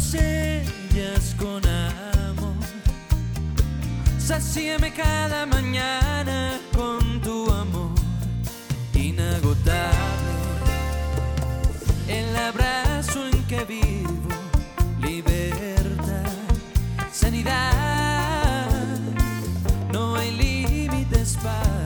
sellas con amor. Sacíame cada mañana con tu amor inagotable. El abrazo en que vivo, libertad, sanidad. No hay límites para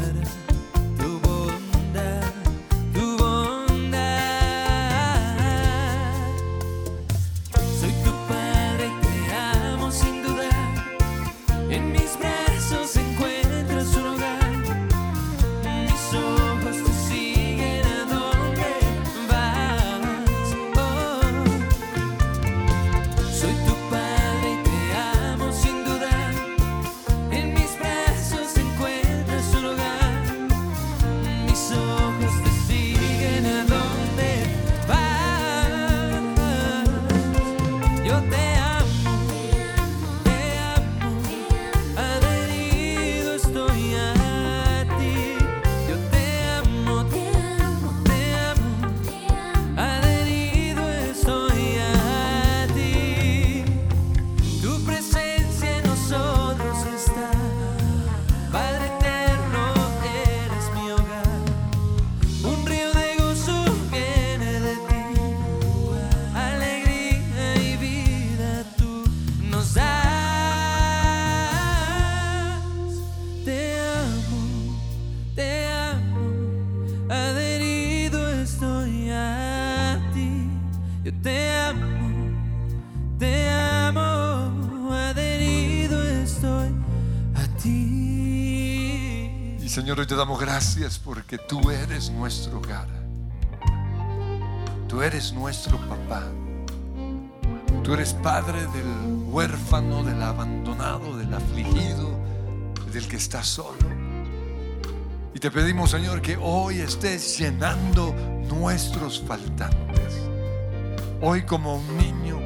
Señor, hoy te damos gracias porque tú eres nuestro hogar. Tú eres nuestro papá. Tú eres padre del huérfano, del abandonado, del afligido, del que está solo. Y te pedimos, Señor, que hoy estés llenando nuestros faltantes. Hoy como un niño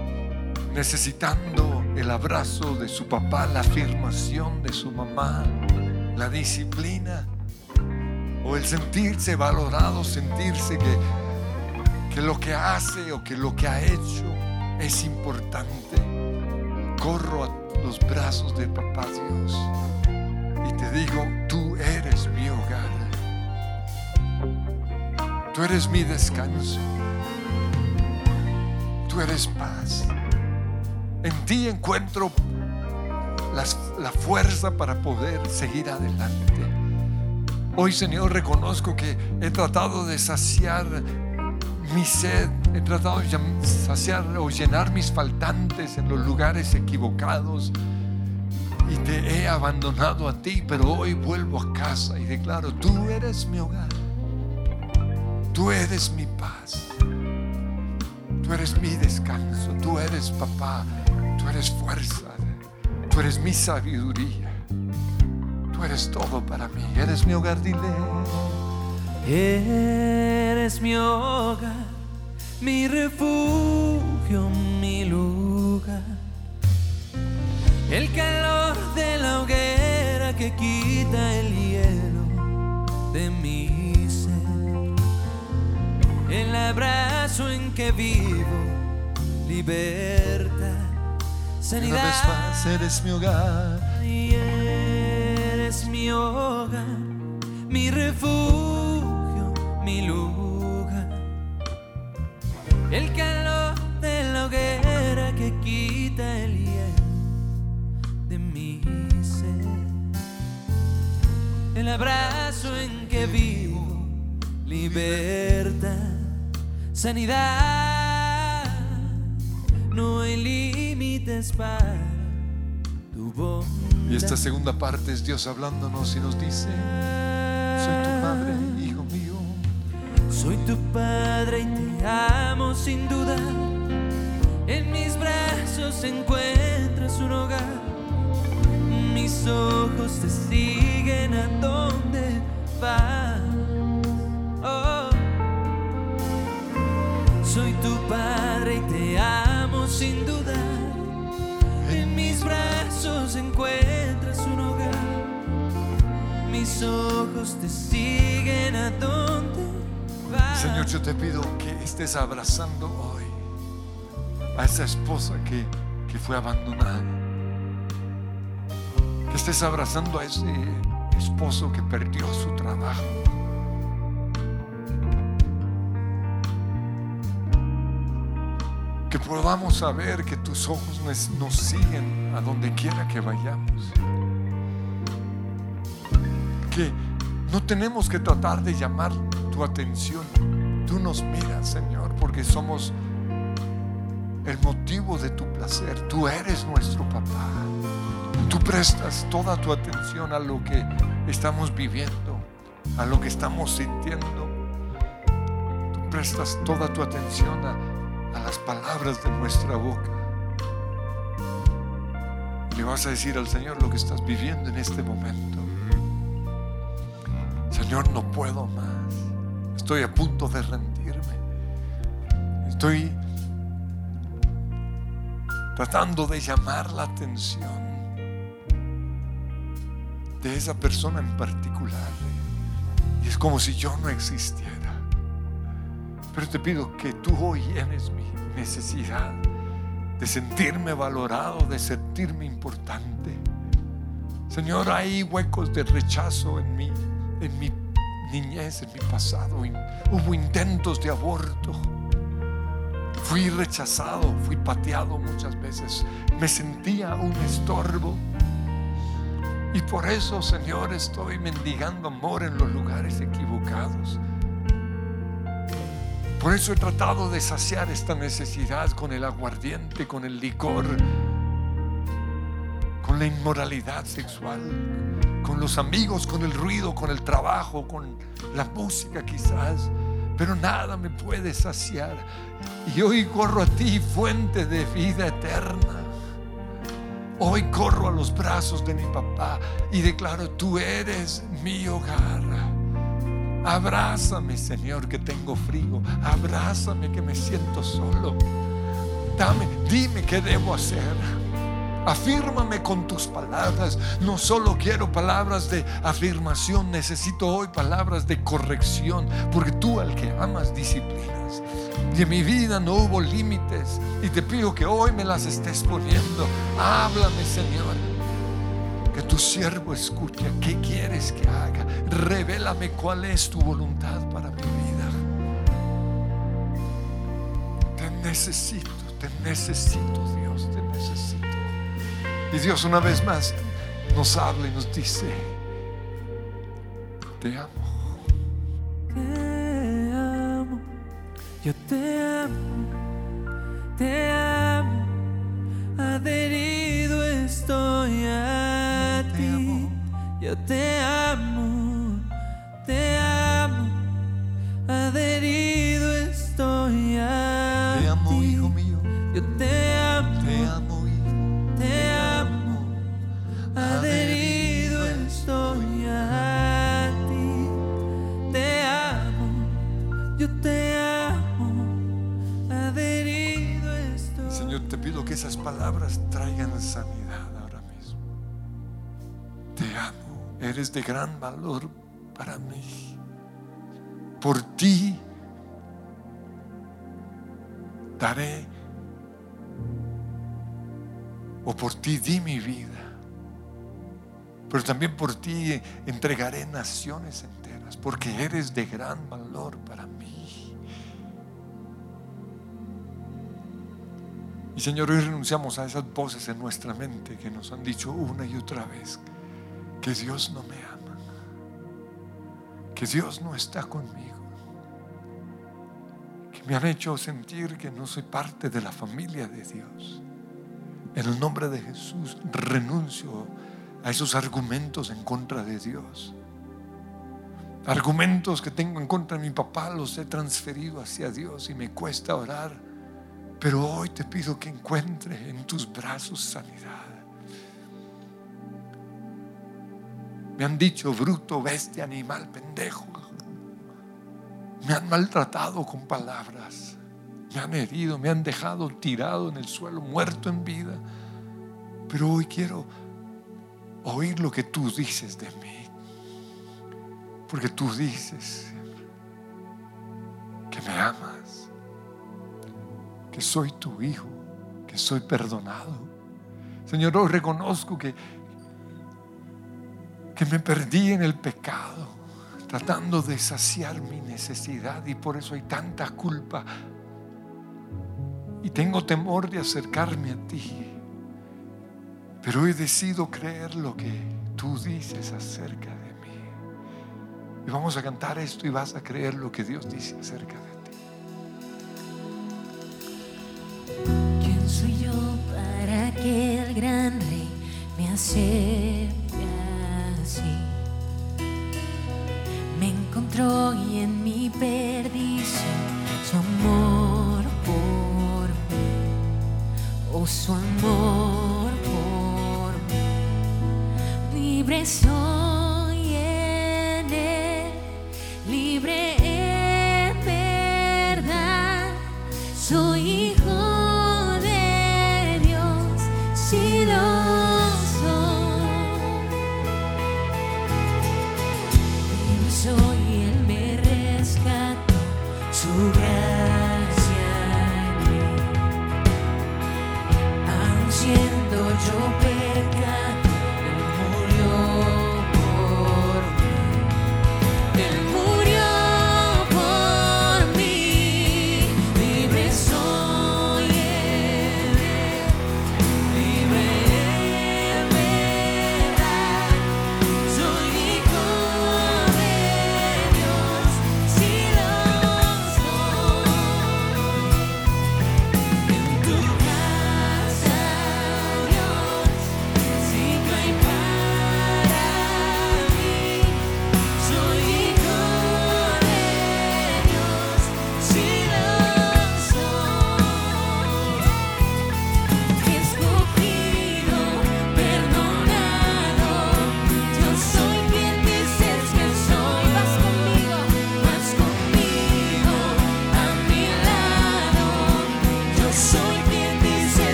necesitando el abrazo de su papá, la afirmación de su mamá, la disciplina o el sentirse valorado, sentirse que, que lo que hace o que lo que ha hecho es importante. Corro a los brazos de papá Dios y te digo, tú eres mi hogar. Tú eres mi descanso. Tú eres paz. En ti encuentro la fuerza para poder seguir adelante. Hoy, Señor, reconozco que he tratado de saciar mi sed, he tratado de saciar o llenar mis faltantes en los lugares equivocados y te he abandonado a ti, pero hoy vuelvo a casa y declaro, tú eres mi hogar, tú eres mi paz, tú eres mi descanso, tú eres papá, tú eres fuerza, tú eres mi sabiduría, tú eres todo para mí, eres mi hogar, dile. Eres mi hogar, mi refugio, mi lugar. El calor de la hoguera que quita el hielo de mis el abrazo en que vivo, libertad, Una sanidad. vez más, eres mi hogar. Y eres mi hogar, mi refugio, mi lugar. El calor de la hoguera que quita el hielo de mi ser. El abrazo en que vivo, libertad, sanidad. No hay Y esta segunda parte es Dios hablándonos y nos dice, soy tu padre, hijo mío. Soy tu padre y te amo sin duda. En mis brazos encuentras un hogar. Mis ojos te siguen a donde vas. Oh. Soy tu padre y te amo sin duda. Encuentras un hogar. Mis ojos te siguen a donde vas. Señor, yo te pido que estés abrazando hoy a esa esposa que, que fue abandonada. Que estés abrazando a ese esposo que perdió su trabajo. Que podamos saber que tus ojos nos siguen a donde quiera que vayamos. Que no tenemos que tratar de llamar tu atención. Tú nos miras, Señor, porque somos el motivo de tu placer. Tú eres nuestro papá. Tú prestas toda tu atención a lo que estamos viviendo, a lo que estamos sintiendo. Tú prestas toda tu atención a, a las palabras de nuestra boca. Le vas a decir al Señor lo que estás viviendo en este momento. Señor, no puedo más. Estoy a punto de rendirme. Estoy tratando de llamar la atención de esa persona en particular. Y es como si yo no existiera. Pero te pido que tú hoy llenes mi necesidad de sentirme valorado, de sentirme importante. Señor, hay huecos de rechazo en mí, en mi niñez, en mi pasado. Hubo intentos de aborto. Fui rechazado, fui pateado muchas veces. Me sentía un estorbo. Y por eso, Señor, estoy mendigando amor en los lugares equivocados. Por eso he tratado de saciar esta necesidad con el aguardiente, con el licor, con la inmoralidad sexual, con los amigos, con el ruido, con el trabajo, con la música quizás. Pero nada me puede saciar. Y hoy corro a ti, fuente de vida eterna. Hoy corro a los brazos de mi papá y declaro, tú eres mi hogar. Abrázame, Señor, que tengo frío. Abrázame que me siento solo. Dame, dime qué debo hacer. Afírmame con tus palabras. No solo quiero palabras de afirmación, necesito hoy palabras de corrección, porque tú al que amas disciplinas. Y en mi vida no hubo límites y te pido que hoy me las estés poniendo. Háblame, Señor. Que tu siervo escuche. ¿Qué quieres que haga? Revélame cuál es tu voluntad para mi vida. Te necesito, te necesito, Dios, te necesito. Y Dios una vez más nos habla y nos dice, te amo. Te amo, yo te amo, te amo, Yo te amo, te amo, adherido estoy a Te amo, ti. hijo mío. Yo te amo, Te amo, hijo. te amo, adherido estoy a ti. Te amo, yo te amo, adherido estoy. Señor, te pido que esas palabras traigan sanidad eres de gran valor para mí. Por ti daré o por ti di mi vida, pero también por ti entregaré naciones enteras, porque eres de gran valor para mí. Y Señor, hoy renunciamos a esas voces en nuestra mente que nos han dicho una y otra vez que Dios no me ama, que Dios no está conmigo me han hecho sentir que no soy parte de la familia de Dios. En el nombre de Jesús renuncio a esos argumentos en contra de Dios. Argumentos que tengo en contra de mi papá los he transferido hacia Dios y me cuesta orar. Pero hoy te pido que encuentre en tus brazos sanidad. Me han dicho bruto, bestia, animal, pendejo. Me han maltratado con palabras. Me han herido, me han dejado tirado en el suelo, muerto en vida. Pero hoy quiero oír lo que tú dices de mí. Porque tú dices que me amas, que soy tu hijo, que soy perdonado. Señor, hoy reconozco que, que me perdí en el pecado tratando de saciar mi necesidad y por eso hay tanta culpa. Y tengo temor de acercarme a ti. Pero hoy decido creer lo que tú dices acerca de mí. Y vamos a cantar esto y vas a creer lo que Dios dice acerca de ti. ¿Quién soy yo para que el gran rey me acepte me encontró y en mi perdición su amor por mí, oh su amor por mí, libre soy en él, libre Dojo Bay.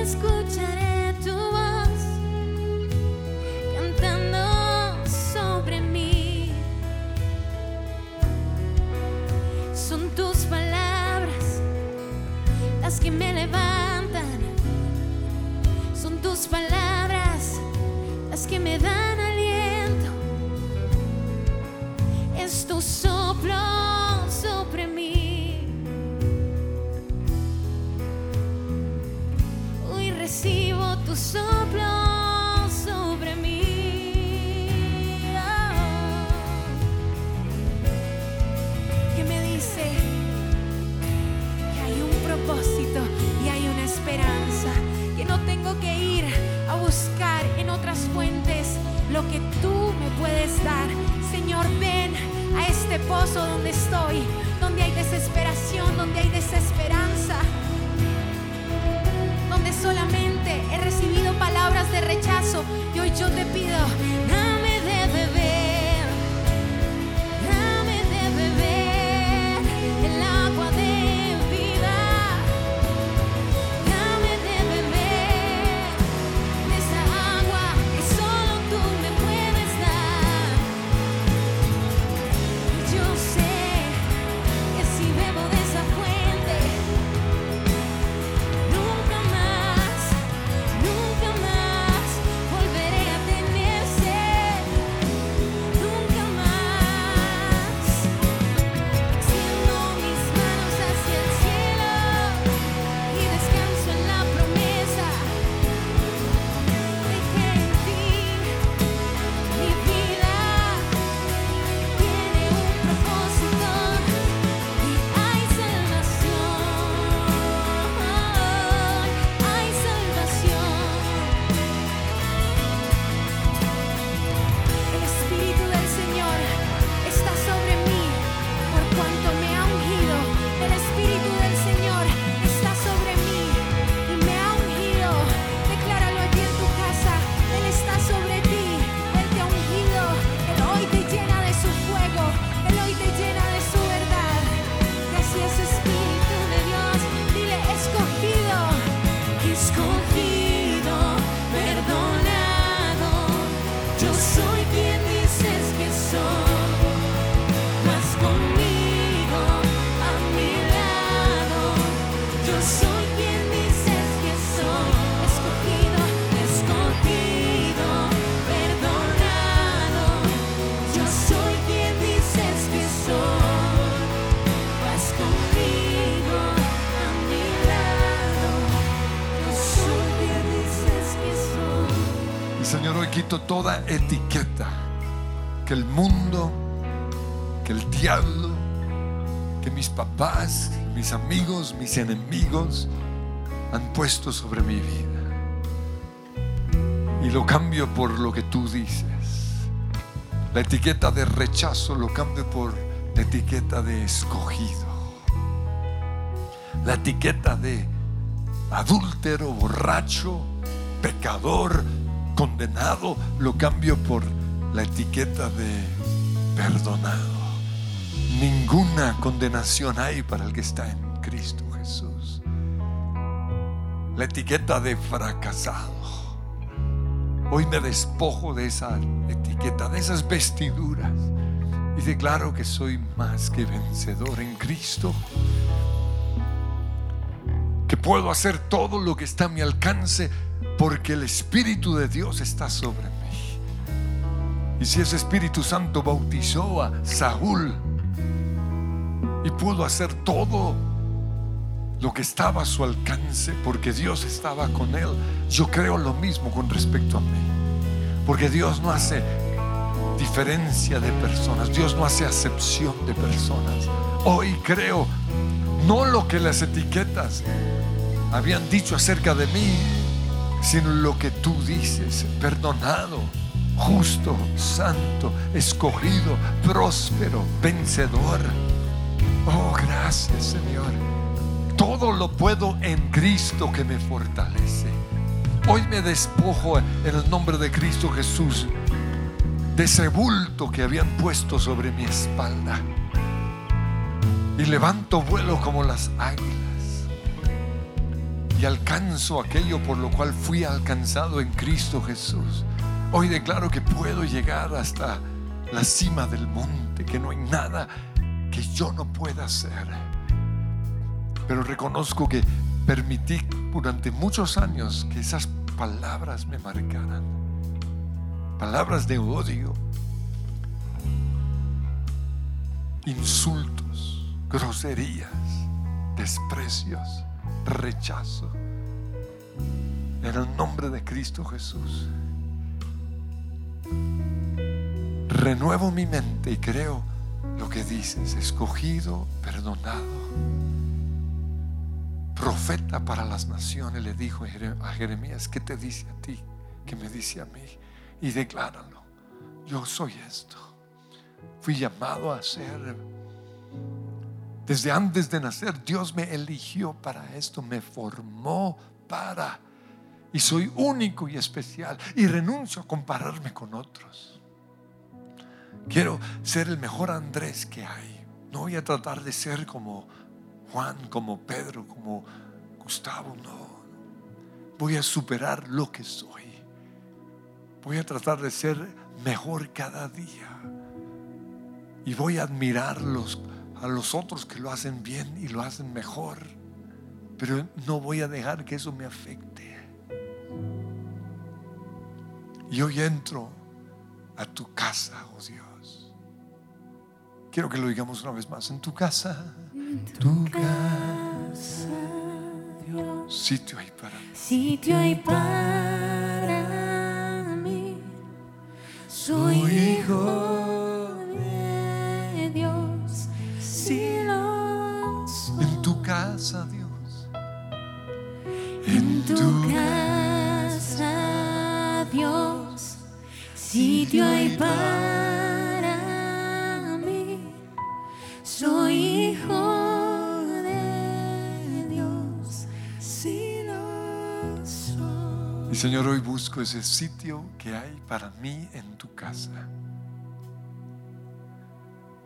Escucharé toda etiqueta que el mundo, que el diablo, que mis papás, mis amigos, mis enemigos han puesto sobre mi vida. y lo cambio por lo que tú dices. La etiqueta de rechazo lo cambio por la etiqueta de escogido. La etiqueta de adúltero, borracho, pecador, condenado, lo cambio por la etiqueta de perdonado. Ninguna condenación hay para el que está en Cristo Jesús. La etiqueta de fracasado. Hoy me despojo de esa etiqueta, de esas vestiduras y declaro que soy más que vencedor en Cristo. Que puedo hacer todo lo que está a mi alcance porque el Espíritu de Dios está sobre mí. Y si ese Espíritu Santo bautizó a Saúl y pudo hacer todo lo que estaba a su alcance porque Dios estaba con él, yo creo lo mismo con respecto a mí. Porque Dios no hace diferencia de personas, Dios no hace acepción de personas. Hoy creo no lo que las etiquetas habían dicho acerca de mí, sino lo que tú dices, perdonado, justo, santo, escogido, próspero, vencedor. Oh, gracias Señor. Todo lo puedo en Cristo que me fortalece. Hoy me despojo en el nombre de Cristo Jesús de ese bulto que habían puesto sobre mi espalda. Y levanto vuelo como las águilas. Y alcanzo aquello por lo cual fui alcanzado en Cristo Jesús. Hoy declaro que puedo llegar hasta la cima del monte, que no hay nada que yo no pueda hacer. Pero reconozco que permití durante muchos años que esas palabras me marcaran. Palabras de odio, insultos, groserías, desprecios, rechazo. En el nombre de Cristo Jesús. Renuevo mi mente y creo lo que dices, escogido, perdonado. Profeta para las naciones le dijo a Jeremías, ¿qué te dice a ti? ¿Qué me dice a mí? Y decláralo, yo soy esto. Fui llamado a ser, desde antes de nacer, Dios me eligió para esto, me formó para, y soy único y especial, y renuncio a compararme con otros. Quiero ser el mejor Andrés que hay. No voy a tratar de ser como Juan, como Pedro, como Gustavo, no. Voy a superar lo que soy. Voy a tratar de ser mejor cada día. Y voy a admirarlos a los otros que lo hacen bien y lo hacen mejor. Pero no voy a dejar que eso me afecte. Y hoy entro a tu casa, oh Dios. Quiero que lo digamos una vez más. En tu casa. En tu casa, Dios. Sitio hay para mí. Sitio hay para mí. Soy hijo Hay para mí. Soy hijo de Dios. Si soy. Y Señor, hoy busco ese sitio que hay para mí en tu casa.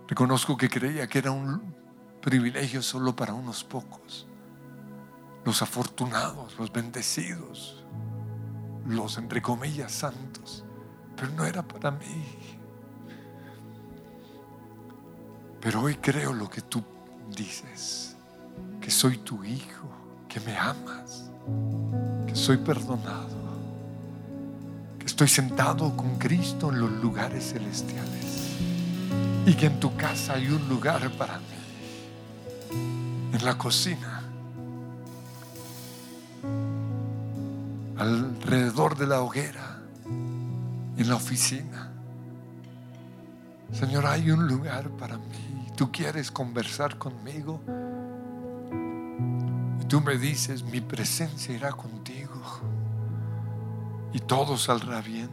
Reconozco que creía que era un privilegio solo para unos pocos. Los afortunados, los bendecidos, los entre comillas santos. Pero no era para mí. Pero hoy creo lo que tú dices, que soy tu hijo, que me amas, que soy perdonado, que estoy sentado con Cristo en los lugares celestiales y que en tu casa hay un lugar para mí, en la cocina, alrededor de la hoguera, en la oficina. Señor, hay un lugar para mí. Tú quieres conversar conmigo. Tú me dices, mi presencia irá contigo. y todo saldrá bien.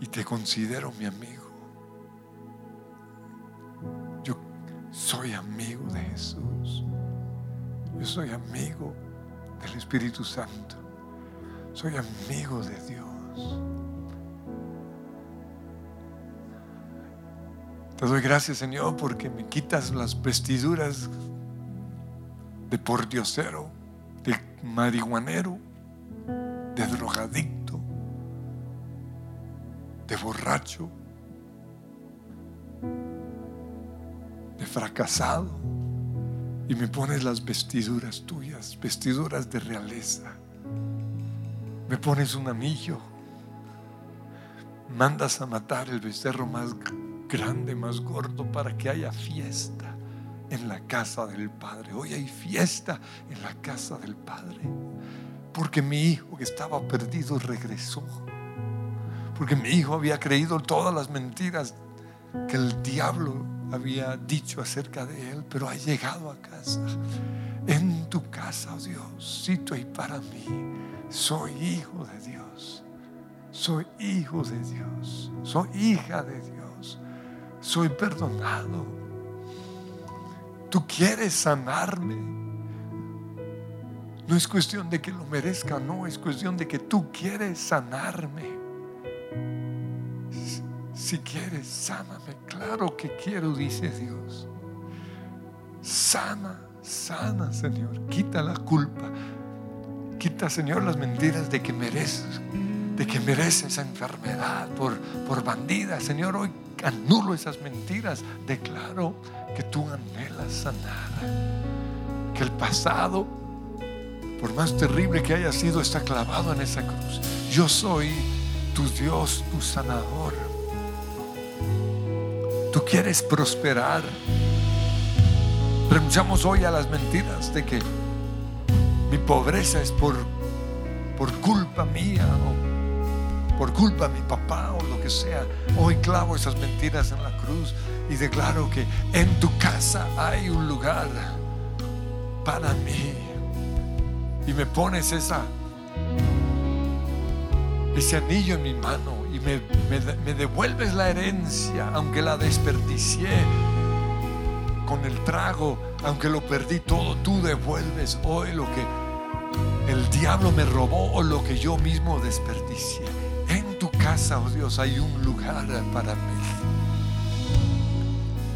Y te considero mi amigo. Yo soy amigo de Jesús. Yo soy amigo del Espíritu Santo. Soy amigo de Dios. Te doy gracias, Señor, porque me quitas las vestiduras de pordiosero, de marihuanero, de drogadicto, de borracho, de fracasado, y me pones las vestiduras tuyas, vestiduras de realeza. Me pones un anillo, mandas a matar el becerro más grande, más gordo, para que haya fiesta en la casa del Padre. Hoy hay fiesta en la casa del Padre. Porque mi hijo que estaba perdido regresó. Porque mi hijo había creído todas las mentiras que el diablo había dicho acerca de él, pero ha llegado a casa. En tu casa, oh Dios, sito y para mí. Soy hijo de Dios. Soy hijo de Dios. Soy hija de Dios. Soy perdonado. Tú quieres sanarme. No es cuestión de que lo merezca, no, es cuestión de que tú quieres sanarme. Si quieres, sáname. Claro que quiero, dice Dios. Sana, sana, Señor. Quita la culpa. Quita, Señor, las mentiras de que mereces, de que mereces esa enfermedad por, por bandida. Señor, hoy anulo esas mentiras. Declaro que tú anhelas sanar. Que el pasado, por más terrible que haya sido, está clavado en esa cruz. Yo soy tu Dios, tu sanador. Tú quieres prosperar. Renunciamos hoy a las mentiras de que mi pobreza es por, por culpa mía por culpa de mi papá o lo que sea. Hoy clavo esas mentiras en la cruz y declaro que en tu casa hay un lugar para mí. Y me pones esa ese anillo en mi mano y me, me- me devuelves la herencia, aunque la desperdicié con el trago, aunque lo perdí todo, tú devuelves hoy lo que el diablo me robó o lo que yo mismo desperdicié. Casa, oh Dios, hay un lugar para mí.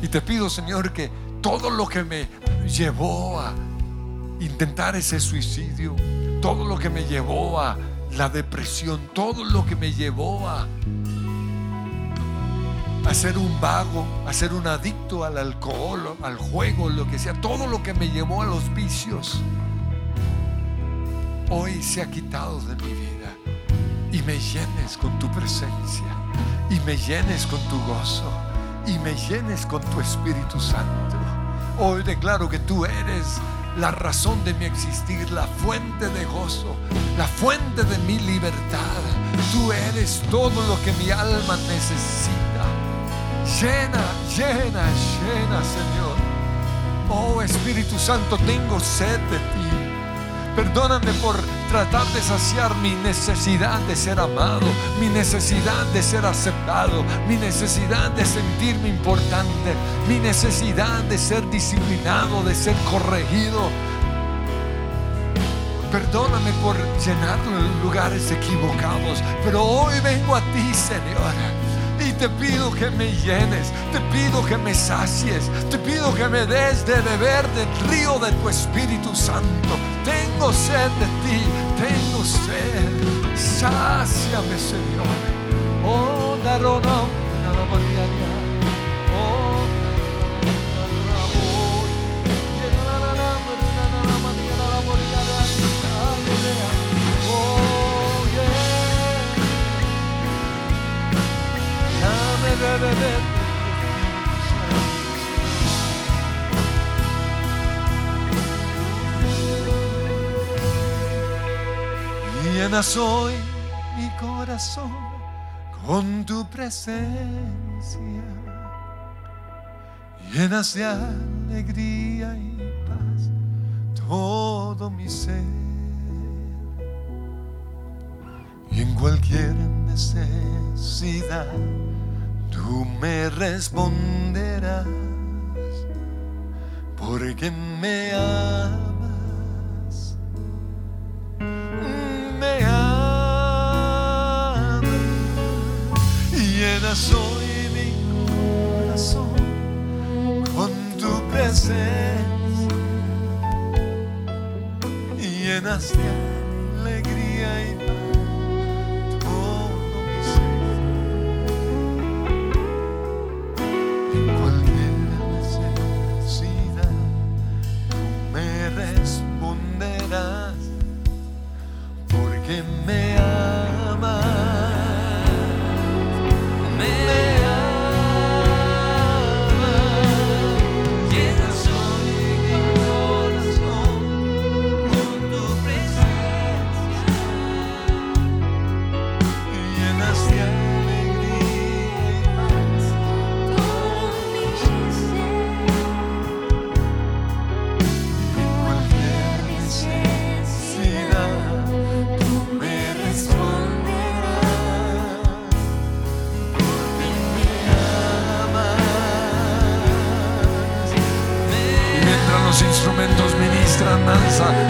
Y te pido, Señor, que todo lo que me llevó a intentar ese suicidio, todo lo que me llevó a la depresión, todo lo que me llevó a, a ser un vago, a ser un adicto al alcohol, al juego, lo que sea, todo lo que me llevó a los vicios, hoy se ha quitado de mi vida y me llenes con tu presencia y me llenes con tu gozo y me llenes con tu Espíritu Santo. Hoy declaro que tú eres la razón de mi existir, la fuente de gozo, la fuente de mi libertad. Tú eres todo lo que mi alma necesita. Llena, llena, llena, Señor. Oh Espíritu Santo, tengo sed de ti. Perdóname por tratar de saciar mi necesidad de ser amado, mi necesidad de ser aceptado, mi necesidad de sentirme importante, mi necesidad de ser disciplinado, de ser corregido. Perdóname por llenarlo en lugares equivocados, pero hoy vengo a ti, Señor. Y te pido que me llenes, te pido que me sacies, te pido que me des de beber del río de tu Espíritu Santo. Tengo sed de ti, tengo sed. Sáciame, Señor. Oh, Llenas hoy mi corazón con tu presencia. Llenas de alegría y paz todo mi ser. cualquier necesidad, tú me responderás, porque me amas, soy mi corazón con tu presencia, llenas de alegría y paz todo mi ser. En cualquier necesidad, tú me responderás, porque me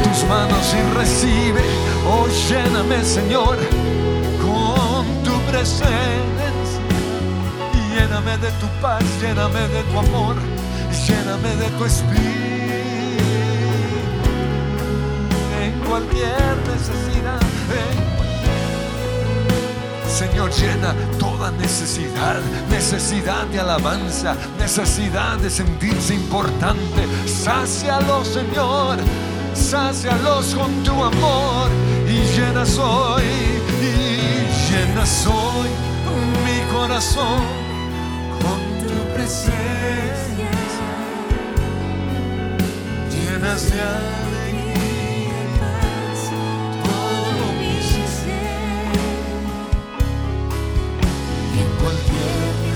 tus manos y recibe. Oh, lléname, Señor, con tu presencia. Lléname de tu paz, lléname de tu amor, lléname de tu espíritu. En cualquier necesidad, en Señor, llena toda necesidad, necesidad de alabanza, necesidad de sentirse importante. Sácialos, Señor, sácialos con tu amor y llena soy, y llena soy mi corazón con tu presencia. Llenas de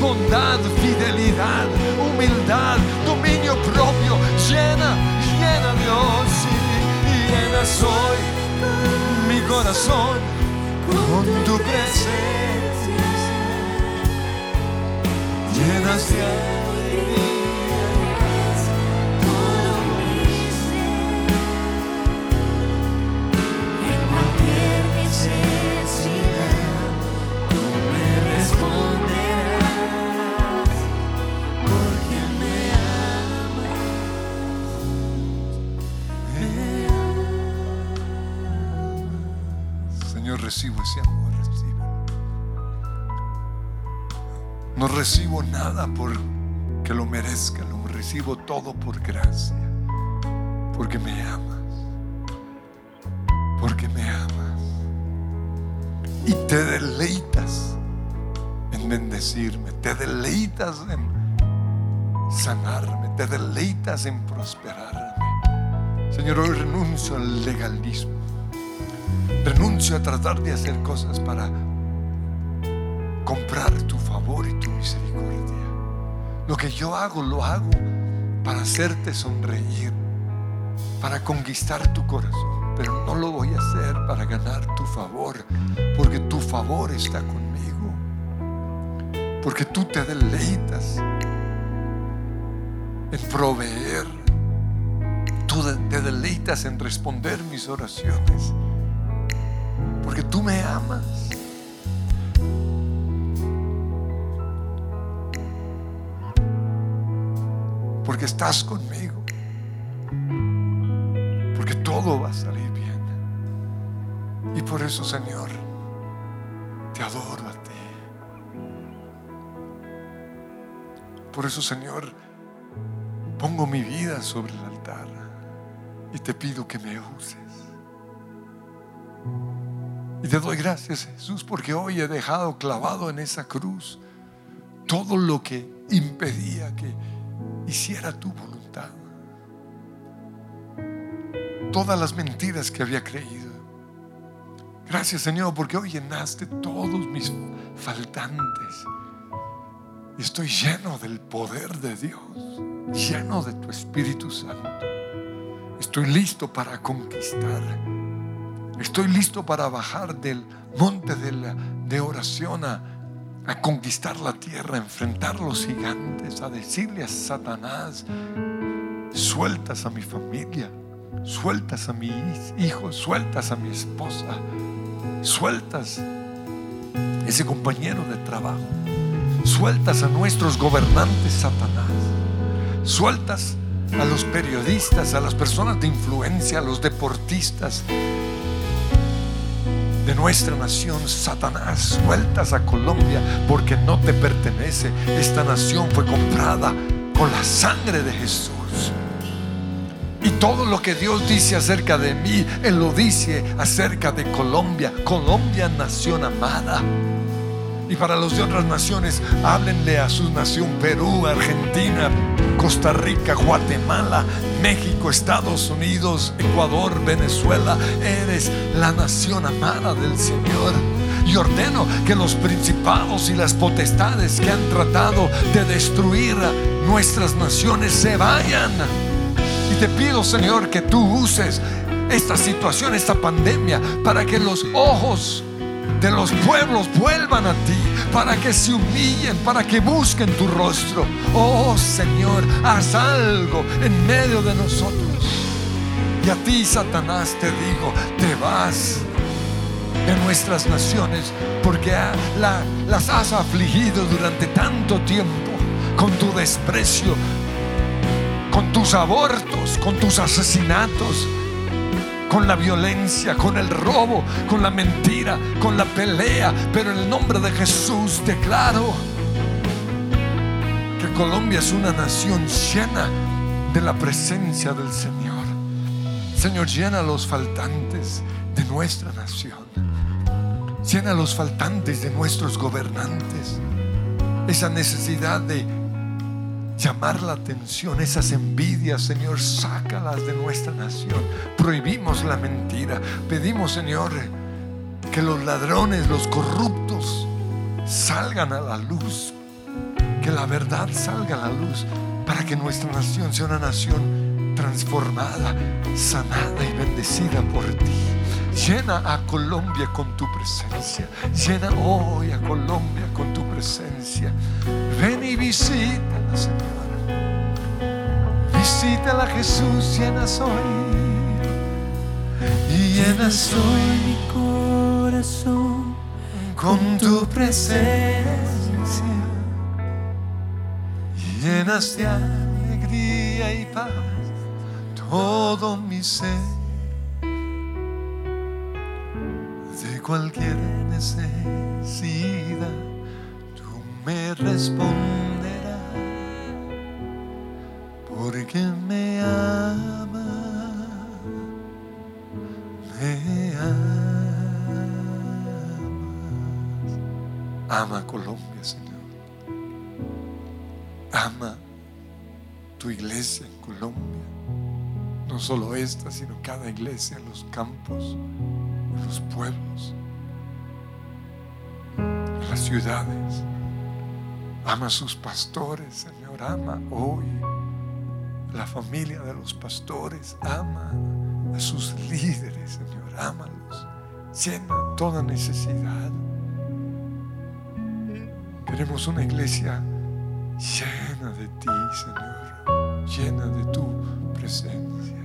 bondad, fidelidad, humildad, dominio propio. Llena, llena Dios y llena soy mi corazón con tu presencia. Llenas de todo. En cualquier recibo ese amor. No recibo nada por que lo merezca, lo recibo todo por gracia, porque me amas, porque me amas y te deleitas en bendecirme, te deleitas en sanarme, te deleitas en prosperarme. Señor, hoy renuncio al legalismo. Renuncio a tratar de hacer cosas para comprar tu favor y tu misericordia. Lo que yo hago, lo hago para hacerte sonreír, para conquistar tu corazón. Pero no lo voy a hacer para ganar tu favor, porque tu favor está conmigo. Porque tú te deleitas en proveer. Tú te deleitas en responder mis oraciones porque tú me amas. Porque estás conmigo. Porque todo va a salir bien. Y por eso, Señor, te adoro a ti. Por eso, Señor, pongo mi vida sobre el altar y te pido que me uses. Y te doy gracias, Jesús, porque hoy he dejado clavado en esa cruz todo lo que impedía que hiciera tu voluntad. Todas las mentiras que había creído. Gracias, Señor, porque hoy llenaste todos mis faltantes. Estoy lleno del poder de Dios, lleno de tu Espíritu Santo. Estoy listo para conquistar. Estoy listo para bajar del monte de, oración a, a conquistar la tierra, a enfrentar los gigantes, a decirle a Satanás, sueltas a mi familia, sueltas a mis hijos, sueltas a mi esposa, sueltas ese compañero de trabajo, sueltas a nuestros gobernantes, Satanás, sueltas a los periodistas, a las personas de influencia, a los deportistas, de nuestra nación, Satanás, sueltas a Colombia porque no te pertenece. Esta nación fue comprada con la sangre de Jesús. Y todo lo que Dios dice acerca de mí, Él lo dice acerca de Colombia. Colombia, nación amada. Y para los de otras naciones, háblenle a su nación Perú, Argentina, Costa Rica, Guatemala, México, Estados Unidos, Ecuador, Venezuela. Eres la nación amada del Señor. Y ordeno que los principados y las potestades que han tratado de destruir nuestras naciones se vayan. Y te pido, Señor, que tú uses esta situación, esta pandemia, para que los ojos de los pueblos vuelvan a ti, para que se humillen, para que busquen tu rostro. Oh Señor, haz algo en medio de nosotros. Y a ti, Satanás, te digo, te vas de nuestras naciones, porque la- las has afligido durante tanto tiempo con tu desprecio, con tus abortos, con tus asesinatos, con la violencia, con el robo, con la mentira, con la pelea. Pero en el nombre de Jesús declaro que Colombia es una nación llena de la presencia del Señor. Señor, llena los faltantes de nuestra nación. Llena los faltantes de nuestros gobernantes. Esa necesidad de llamar la atención, esas envidias, Señor, sácalas de nuestra nación. Prohibimos la mentira. Pedimos, Señor, que los ladrones, los corruptos, salgan a la luz. Que la verdad salga a la luz para que nuestra nación sea una nación transformada, sanada y bendecida por ti. Llena a Colombia con tu presencia. Llena hoy a Colombia con tu presencia. Ven y visítala, Señor. Visítala, Jesús. Llena hoy. Y llenas hoy mi corazón con tu presencia. Llenas de alegría y paz todo mi ser. De cualquier necesidad, tú me responderás. Porque me amas, me amas. Ama Colombia, Señor. Ama tu iglesia en Colombia. No solo esta, sino cada iglesia en los campos, en los pueblos, en las ciudades. Ama a sus pastores, Señor. Ama hoy la familia de los pastores. Ama a sus líderes, Señor. Ámalos. Llena toda necesidad. Queremos una iglesia llena de ti, Señor. Llena de tu presencia.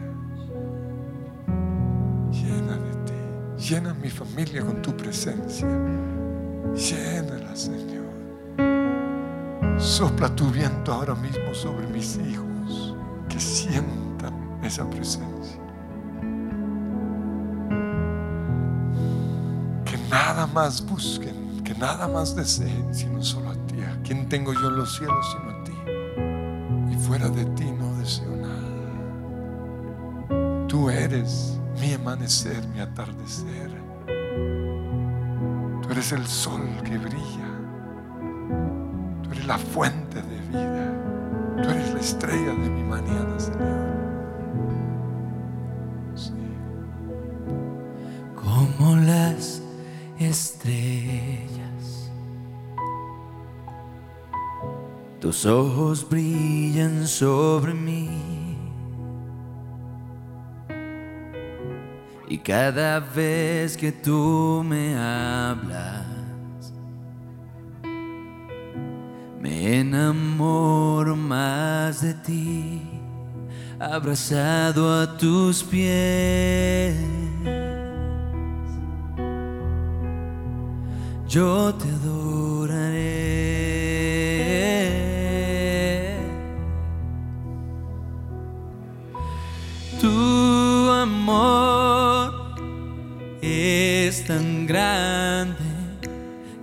Llena mi familia con tu presencia. Llénala, Señor. Sopla tu viento ahora mismo sobre mis hijos. Que sientan esa presencia. Que nada más busquen, que nada más deseen, sino solo a ti. ¿A quién tengo yo en los cielos sino a ti? Y fuera de ti no deseo nada. Tú eres mi amanecer, mi atardecer. Tú eres el sol que brilla. Tú eres la fuente de vida. Tú eres la estrella de mi mañana, Señor. Sí. como las estrellas. Tus ojos brillan sobre mí. Cada vez que tú me hablas, me enamoro más de ti, abrazado a tus pies. yo te grande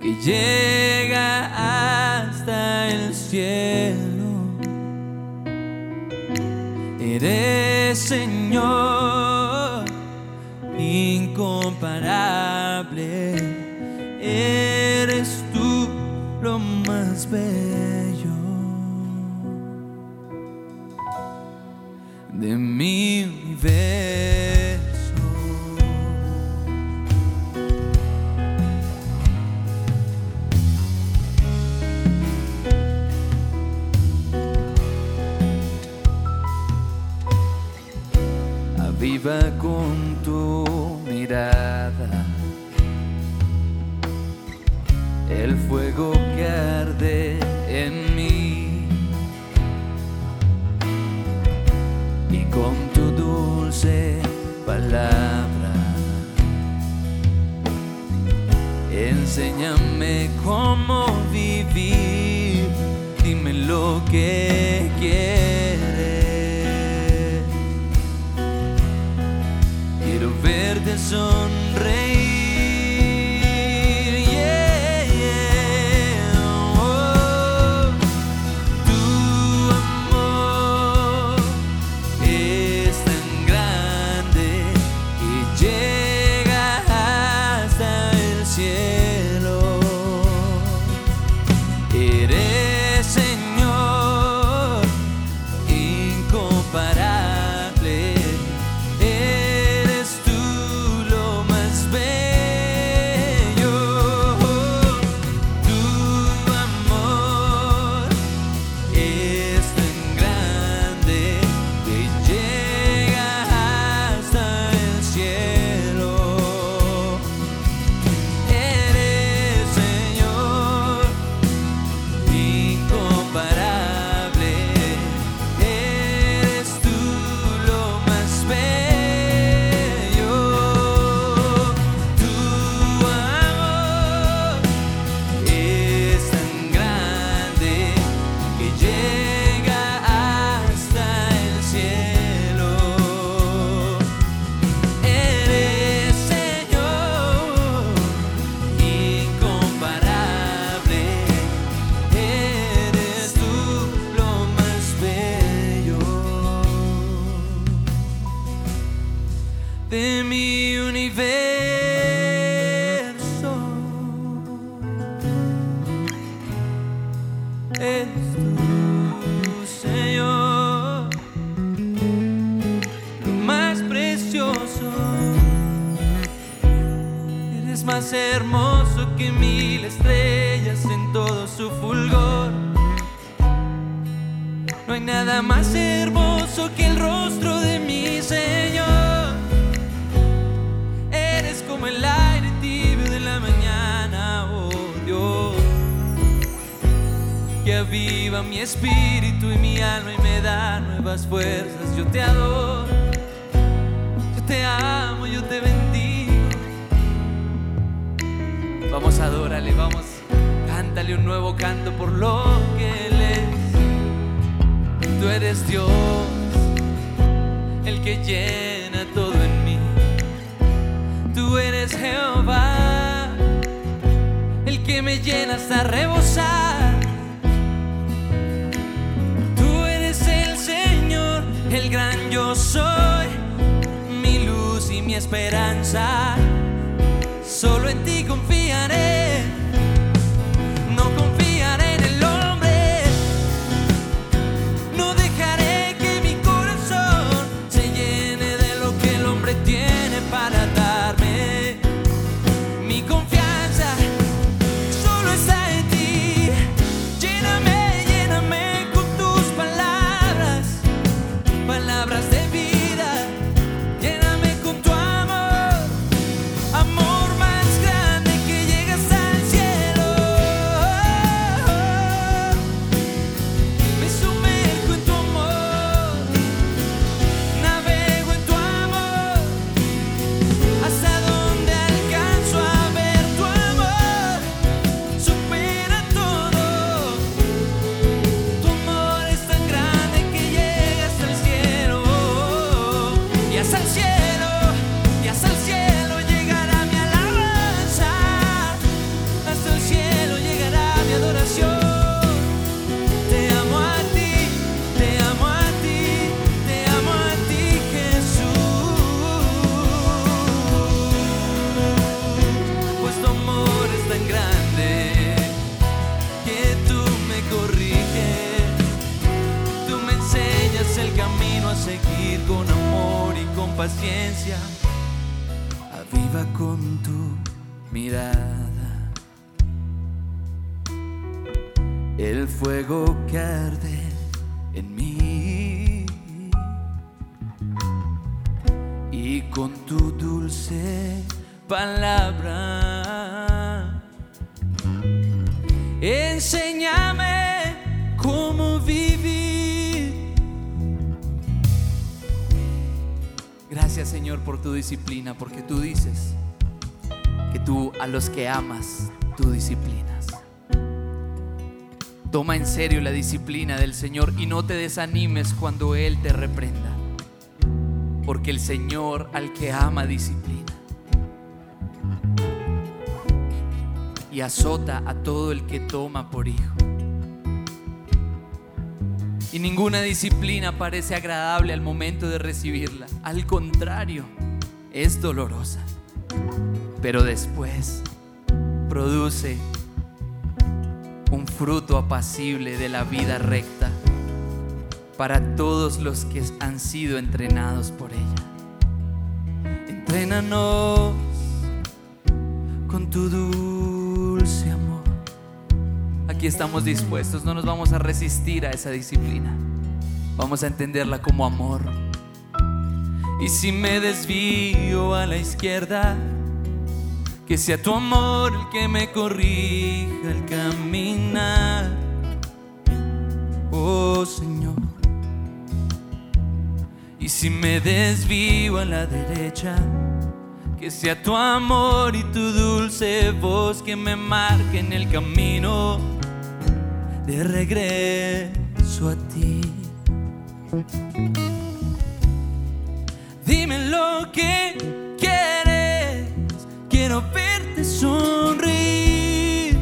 que llega hasta el cielo. Eres Señor incomparable eres tú lo más bello enséñame cómo vivir. Dime lo que quieres. Quiero verte sonreír No hay nada más hermoso que el rostro de mi Señor. Eres como el aire tibio de la mañana, oh Dios, que aviva mi espíritu y mi alma y me da nuevas fuerzas. Yo te adoro, yo te amo, yo te bendigo. Vamos, adórale, vamos, cántale un nuevo canto por lo que Él es. Tú eres Dios, el que llena todo en mí. Tú eres Jehová, el que me llena hasta rebosar. Tú eres el Señor, el gran yo soy, mi luz y mi esperanza. Solo en ti confiaré, porque tú dices que tú a los que amas, tú disciplinas. Toma en serio la disciplina del Señor y no te desanimes cuando Él te reprenda. Porque el Señor al que ama disciplina. Y azota a todo el que toma por hijo. Y ninguna disciplina parece agradable al momento de recibirla. Al contrario, es dolorosa. Pero después produce un fruto apacible de la vida recta para todos los que han sido entrenados por ella. Entrénanos con tu dulce amor. Aquí estamos dispuestos, no nos vamos a resistir a esa disciplina. Vamos a entenderla como amor. Y si me desvío a la izquierda, que sea tu amor el que me corrija el caminar. Oh Señor. Y si me desvío a la derecha, que sea tu amor y tu dulce voz que me marquen el camino de regreso a ti. Dime lo que quieres, quiero verte sonreír.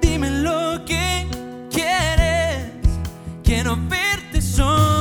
Dime lo que quieres, quiero verte sonreír.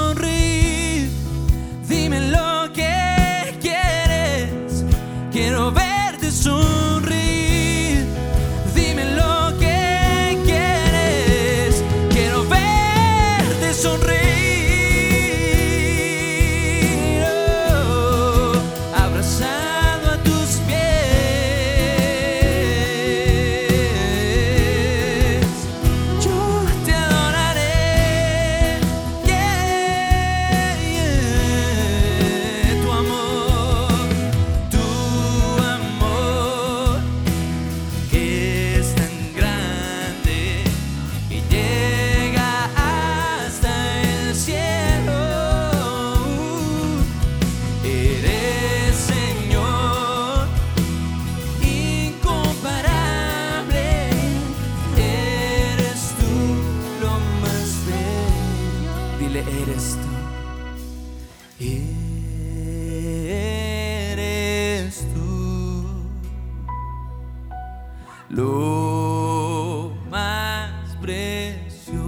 lo más precioso.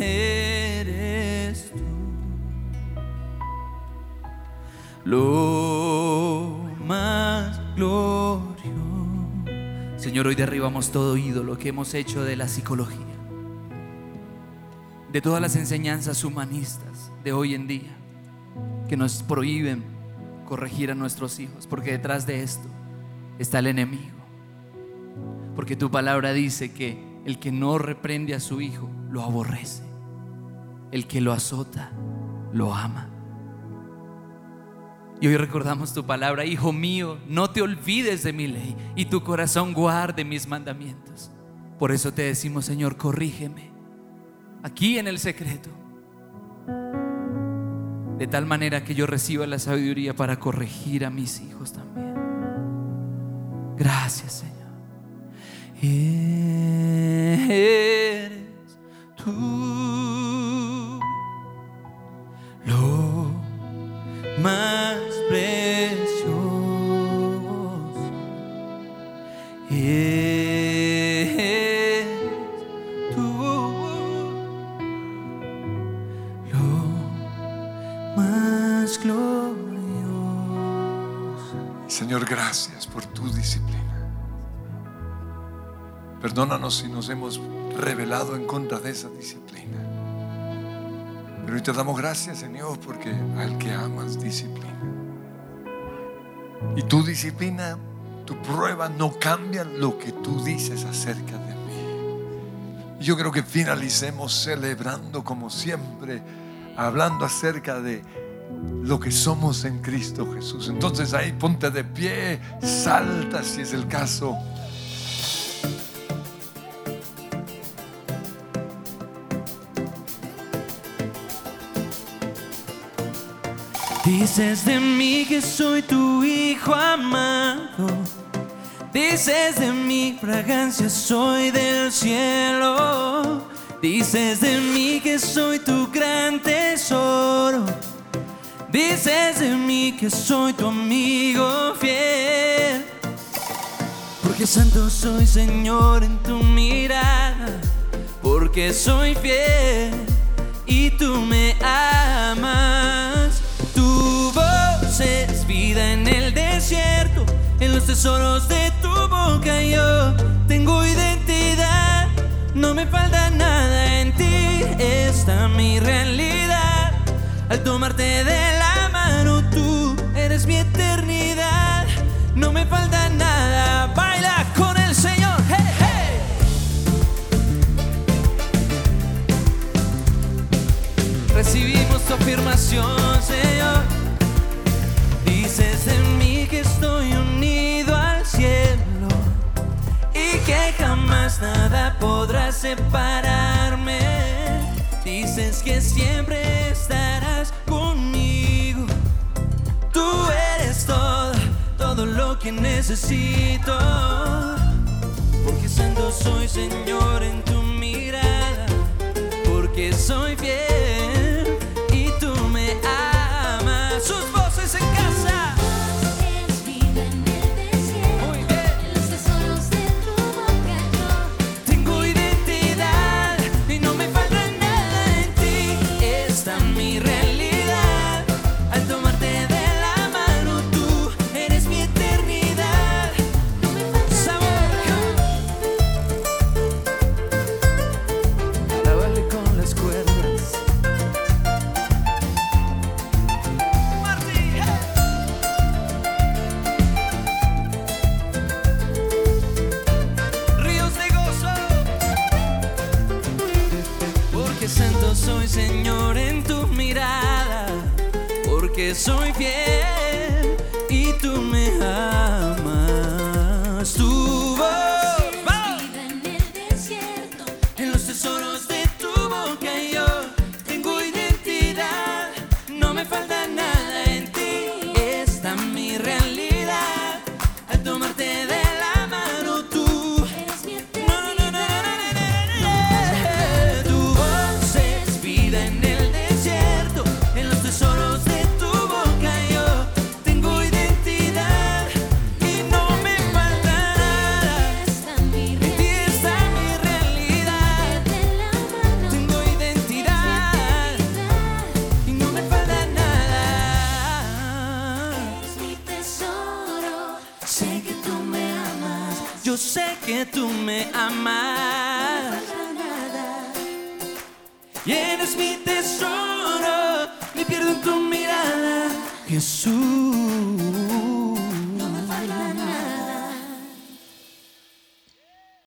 Eres tú. Lo más glorioso. Señor, hoy derribamos todo ídolo que hemos hecho de la psicología, de todas las enseñanzas humanistas de hoy en día, que nos prohíben corregir a nuestros hijos, porque detrás de esto está el enemigo. Porque tu palabra dice que el que no reprende a su hijo lo aborrece, el que lo azota lo ama. Y hoy recordamos tu palabra, hijo mío, no te olvides de mi ley y tu corazón guarde mis mandamientos. Por eso te decimos, Señor, corrígeme aquí en el secreto, de tal manera que yo reciba la sabiduría para corregir a mis hijos también. Gracias, Señor. Eres tú Perdónanos si nos hemos rebelado en contra de esa disciplina. Pero hoy te damos gracias, Señor, porque al que amas disciplina. Y tu disciplina, tu prueba no cambia lo que tú dices acerca de mí. Yo creo que finalicemos celebrando como siempre, hablando acerca de lo que somos en Cristo Jesús. Entonces ahí ponte de pie, salta si es el caso. Dices de mí que soy tu hijo amado. Dices de mi fragancia soy del cielo. Dices de mí que soy tu gran tesoro. Dices de mí que soy tu amigo fiel. Porque santo soy Señor en tu mirada. Porque soy fiel y tú me amas. Desierto, en los tesoros de tu boca yo tengo identidad. No me falta nada en ti, esta mi realidad. Al tomarte de la mano tú eres mi eternidad. No me falta nada, baila con el Señor. Hey, hey. Recibimos tu afirmación, Señor. Dices de mí que estoy unido al cielo y que jamás nada podrá separarme. Dices que siempre estarás conmigo. Tú eres todo, todo lo que necesito. Porque santo soy, Señor, en tu mirada. Porque soy fiel y tú me amas.